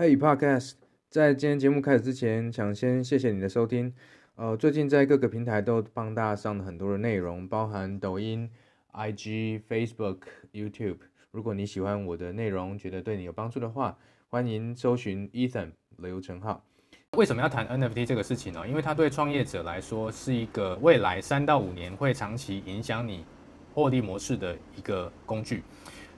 Hey Podcast，在今天节目开始之前，想先谢谢你的收听。呃，最近在各个平台都帮大家上了很多的内容，包含抖音、IG、Facebook、YouTube。如果你喜欢我的内容，觉得对你有帮助的话，欢迎搜寻 Ethan 刘成浩。为什么要谈 NFT 这个事情呢？因为它对创业者来说是一个未来三到五年会长期影响你获利模式的一个工具。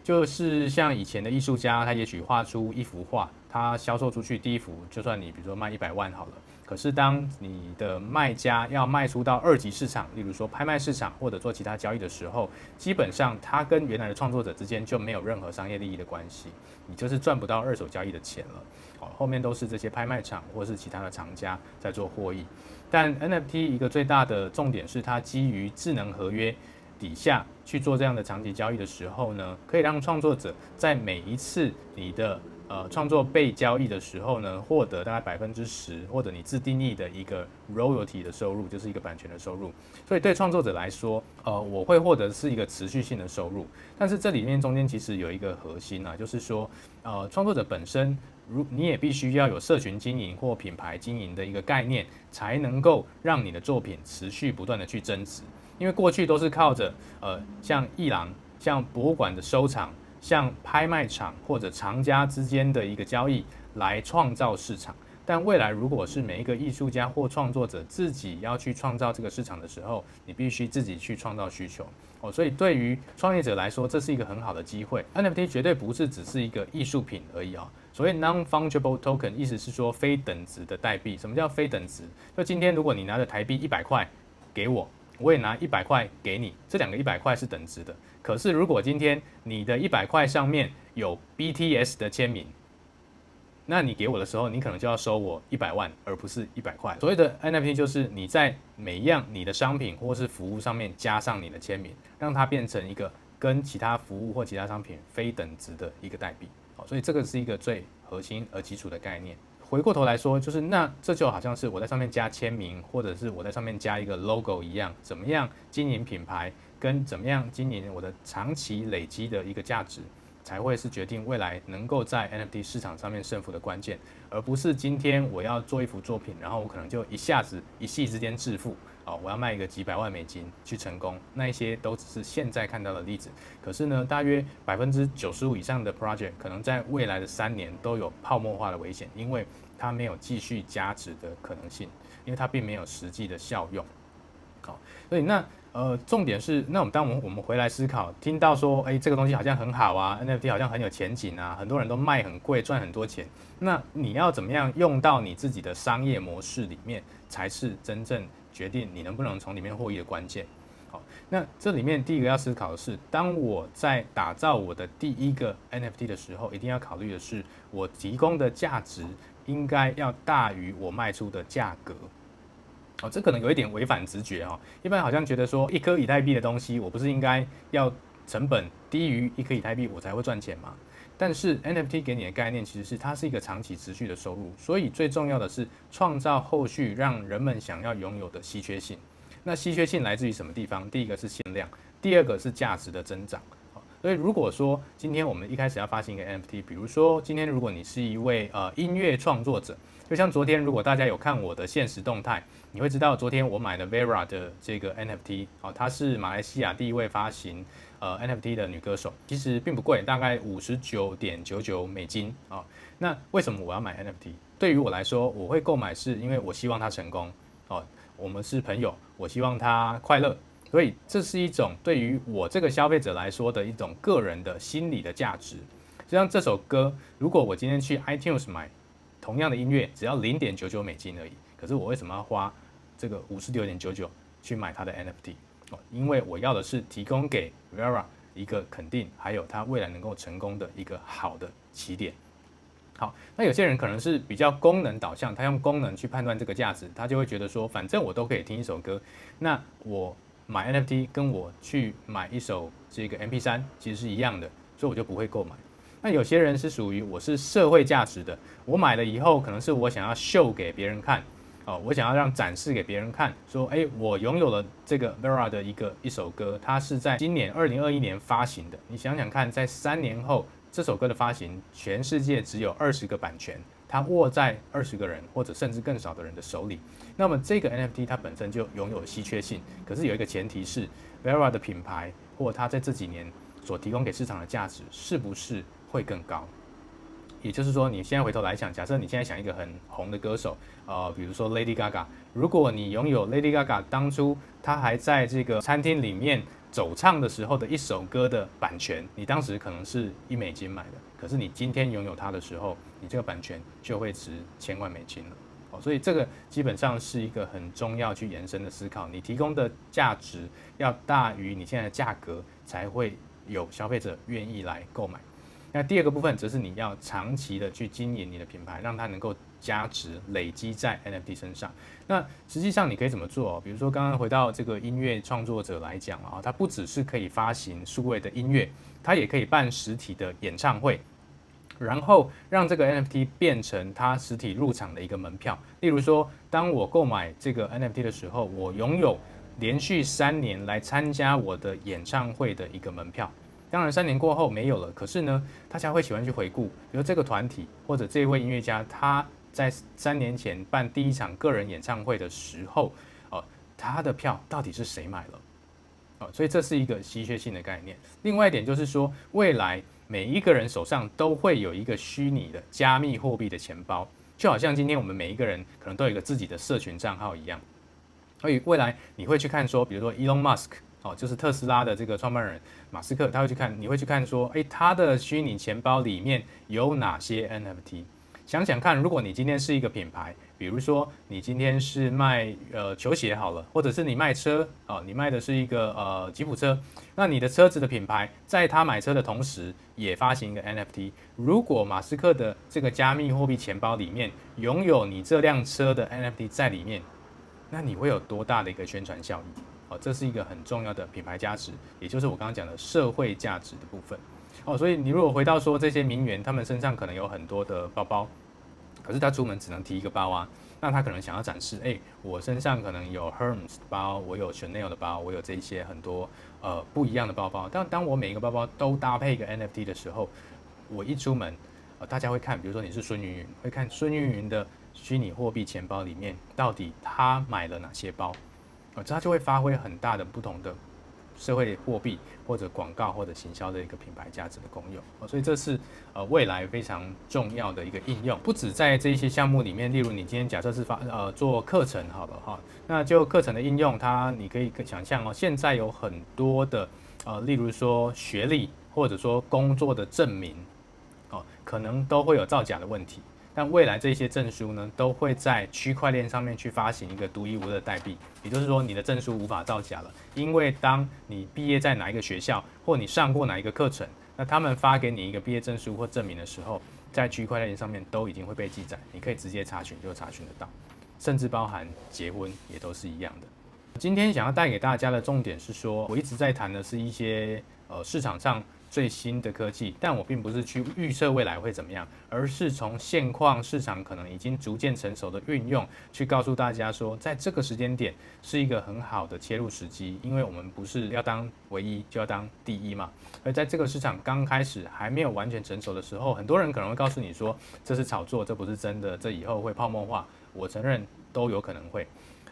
就是像以前的艺术家，他也许画出一幅画，它销售出去第一幅，就算你比如说卖一百万好了。可是当你的卖家要卖出到二级市场，例如说拍卖市场或者做其他交易的时候，基本上它跟原来的创作者之间就没有任何商业利益的关系，你就是赚不到二手交易的钱了。哦，后面都是这些拍卖场或是其他的厂家在做获益。但 NFT 一个最大的重点是，它基于智能合约。底下去做这样的长期交易的时候呢，可以让创作者在每一次你的呃创作被交易的时候呢，获得大概百分之十或者你自定义的一个 royalty 的收入，就是一个版权的收入。所以对创作者来说，呃，我会获得是一个持续性的收入。但是这里面中间其实有一个核心啊，就是说，呃，创作者本身，如你也必须要有社群经营或品牌经营的一个概念，才能够让你的作品持续不断的去增值。因为过去都是靠着呃，像艺廊、像博物馆的收藏、像拍卖场或者藏家之间的一个交易来创造市场，但未来如果是每一个艺术家或创作者自己要去创造这个市场的时候，你必须自己去创造需求哦。所以对于创业者来说，这是一个很好的机会。NFT 绝对不是只是一个艺术品而已啊、哦。所谓 non-fungible token，意思是说非等值的代币。什么叫非等值？就今天如果你拿着台币一百块给我。我也拿一百块给你，这两个一百块是等值的。可是如果今天你的一百块上面有 BTS 的签名，那你给我的时候，你可能就要收我一百万，而不是一百块。所谓的 NFT 就是你在每一样你的商品或是服务上面加上你的签名，让它变成一个跟其他服务或其他商品非等值的一个代币。好，所以这个是一个最核心而基础的概念。回过头来说，就是那这就好像是我在上面加签名，或者是我在上面加一个 logo 一样，怎么样经营品牌，跟怎么样经营我的长期累积的一个价值，才会是决定未来能够在 NFT 市场上面胜负的关键，而不是今天我要做一幅作品，然后我可能就一下子一夕之间致富。哦，我要卖一个几百万美金去成功，那一些都只是现在看到的例子。可是呢，大约百分之九十五以上的 project 可能在未来的三年都有泡沫化的危险，因为它没有继续加值的可能性，因为它并没有实际的效用。好，所以那呃，重点是，那我们当我们我们回来思考，听到说，哎，这个东西好像很好啊，NFT 好像很有前景啊，很多人都卖很贵，赚很多钱。那你要怎么样用到你自己的商业模式里面，才是真正。决定你能不能从里面获益的关键。好，那这里面第一个要思考的是，当我在打造我的第一个 NFT 的时候，一定要考虑的是，我提供的价值应该要大于我卖出的价格。哦，这可能有一点违反直觉哈。一般好像觉得说，一颗以太币的东西，我不是应该要成本低于一颗以太币，我才会赚钱吗？但是 NFT 给你的概念其实是它是一个长期持续的收入，所以最重要的是创造后续让人们想要拥有的稀缺性。那稀缺性来自于什么地方？第一个是限量，第二个是价值的增长。所以如果说今天我们一开始要发行一个 NFT，比如说今天如果你是一位呃音乐创作者，就像昨天如果大家有看我的现实动态，你会知道昨天我买了 Vera 的这个 NFT，哦，它是马来西亚第一位发行。呃，NFT 的女歌手其实并不贵，大概五十九点九九美金啊、哦。那为什么我要买 NFT？对于我来说，我会购买是因为我希望她成功哦。我们是朋友，我希望她快乐，所以这是一种对于我这个消费者来说的一种个人的心理的价值。就像这首歌，如果我今天去 iTunes 买同样的音乐，只要零点九九美金而已，可是我为什么要花这个五十九点九九去买它的 NFT？因为我要的是提供给 Vera 一个肯定，还有他未来能够成功的一个好的起点。好，那有些人可能是比较功能导向，他用功能去判断这个价值，他就会觉得说，反正我都可以听一首歌，那我买 NFT 跟我去买一首这个 MP3 其实是一样的，所以我就不会购买。那有些人是属于我是社会价值的，我买了以后可能是我想要秀给别人看。哦，我想要让展示给别人看，说，哎，我拥有了这个 Vera 的一个一首歌，它是在今年二零二一年发行的。你想想看，在三年后，这首歌的发行，全世界只有二十个版权，它握在二十个人或者甚至更少的人的手里。那么这个 NFT 它本身就拥有稀缺性，可是有一个前提是 Vera 的品牌或它在这几年所提供给市场的价值是不是会更高？也就是说，你现在回头来想，假设你现在想一个很红的歌手，呃，比如说 Lady Gaga，如果你拥有 Lady Gaga 当初她还在这个餐厅里面走唱的时候的一首歌的版权，你当时可能是一美金买的，可是你今天拥有它的时候，你这个版权就会值千万美金了。哦，所以这个基本上是一个很重要去延伸的思考，你提供的价值要大于你现在的价格，才会有消费者愿意来购买。那第二个部分则是你要长期的去经营你的品牌，让它能够加值累积在 NFT 身上。那实际上你可以怎么做？比如说刚刚回到这个音乐创作者来讲啊，它不只是可以发行数位的音乐，它也可以办实体的演唱会，然后让这个 NFT 变成它实体入场的一个门票。例如说，当我购买这个 NFT 的时候，我拥有连续三年来参加我的演唱会的一个门票。当然，三年过后没有了。可是呢，大家会喜欢去回顾，比如这个团体或者这位音乐家，他在三年前办第一场个人演唱会的时候，哦，他的票到底是谁买了？哦，所以这是一个稀缺性的概念。另外一点就是说，未来每一个人手上都会有一个虚拟的加密货币的钱包，就好像今天我们每一个人可能都有一个自己的社群账号一样。所以未来你会去看说，比如说 Elon Musk。哦，就是特斯拉的这个创办人马斯克，他会去看，你会去看说，诶，他的虚拟钱包里面有哪些 NFT？想想看，如果你今天是一个品牌，比如说你今天是卖呃球鞋好了，或者是你卖车，哦，你卖的是一个呃吉普车，那你的车子的品牌，在他买车的同时也发行一个 NFT。如果马斯克的这个加密货币钱包里面拥有你这辆车的 NFT 在里面，那你会有多大的一个宣传效益？这是一个很重要的品牌价值，也就是我刚刚讲的社会价值的部分。哦，所以你如果回到说这些名媛，他们身上可能有很多的包包，可是他出门只能提一个包啊，那他可能想要展示，哎，我身上可能有 Hermes 的包，我有 Chanel 的包，我有这些很多呃不一样的包包。但当我每一个包包都搭配一个 NFT 的时候，我一出门，呃，大家会看，比如说你是孙芸芸，会看孙芸芸的虚拟货币钱包里面到底他买了哪些包。啊，这它就会发挥很大的不同的社会货币或者广告或者行销的一个品牌价值的功用。所以这是呃未来非常重要的一个应用，不止在这一些项目里面。例如你今天假设是发呃做课程好了哈，那就课程的应用，它你可以想象哦，现在有很多的呃，例如说学历或者说工作的证明哦，可能都会有造假的问题。但未来这些证书呢，都会在区块链上面去发行一个独一无二的代币，也就是说，你的证书无法造假了，因为当你毕业在哪一个学校，或你上过哪一个课程，那他们发给你一个毕业证书或证明的时候，在区块链上面都已经会被记载，你可以直接查询就查询得到，甚至包含结婚也都是一样的。今天想要带给大家的重点是说，我一直在谈的是一些呃市场上。最新的科技，但我并不是去预测未来会怎么样，而是从现况市场可能已经逐渐成熟的运用，去告诉大家说，在这个时间点是一个很好的切入时机，因为我们不是要当唯一，就要当第一嘛。而在这个市场刚开始还没有完全成熟的时候，很多人可能会告诉你说，这是炒作，这不是真的，这以后会泡沫化。我承认都有可能会。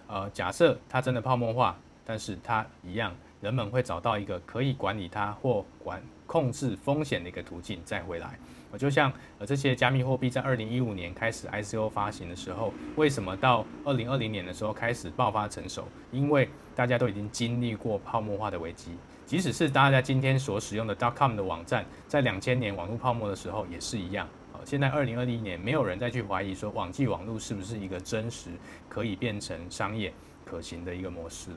呃，假设它真的泡沫化，但是它一样，人们会找到一个可以管理它或管。控制风险的一个途径再回来，我就像呃这些加密货币在二零一五年开始 ICO 发行的时候，为什么到二零二零年的时候开始爆发成熟？因为大家都已经经历过泡沫化的危机，即使是大家今天所使用的 dotcom 的网站，在两千年网络泡沫的时候也是一样。好，现在二零二零年没有人再去怀疑说网际网络是不是一个真实可以变成商业可行的一个模式了。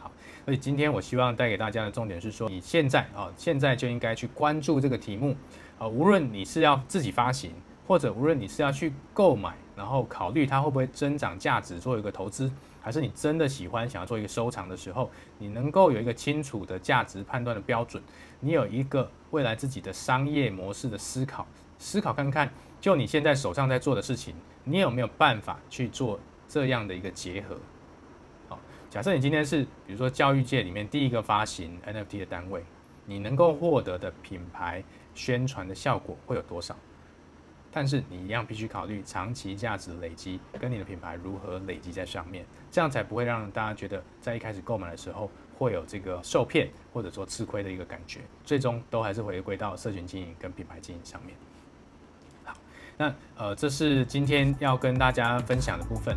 好所以今天我希望带给大家的重点是说，你现在啊，现在就应该去关注这个题目啊，无论你是要自己发行，或者无论你是要去购买，然后考虑它会不会增长价值，做一个投资，还是你真的喜欢想要做一个收藏的时候，你能够有一个清楚的价值判断的标准，你有一个未来自己的商业模式的思考，思考看看，就你现在手上在做的事情，你有没有办法去做这样的一个结合？假设你今天是比如说教育界里面第一个发行 NFT 的单位，你能够获得的品牌宣传的效果会有多少。但是你一样必须考虑长期价值累积，跟你的品牌如何累积在上面，这样才不会让大家觉得在一开始购买的时候会有这个受骗或者说吃亏的一个感觉，最终都还是回归到社群经营跟品牌经营上面。好，那呃，这是今天要跟大家分享的部分。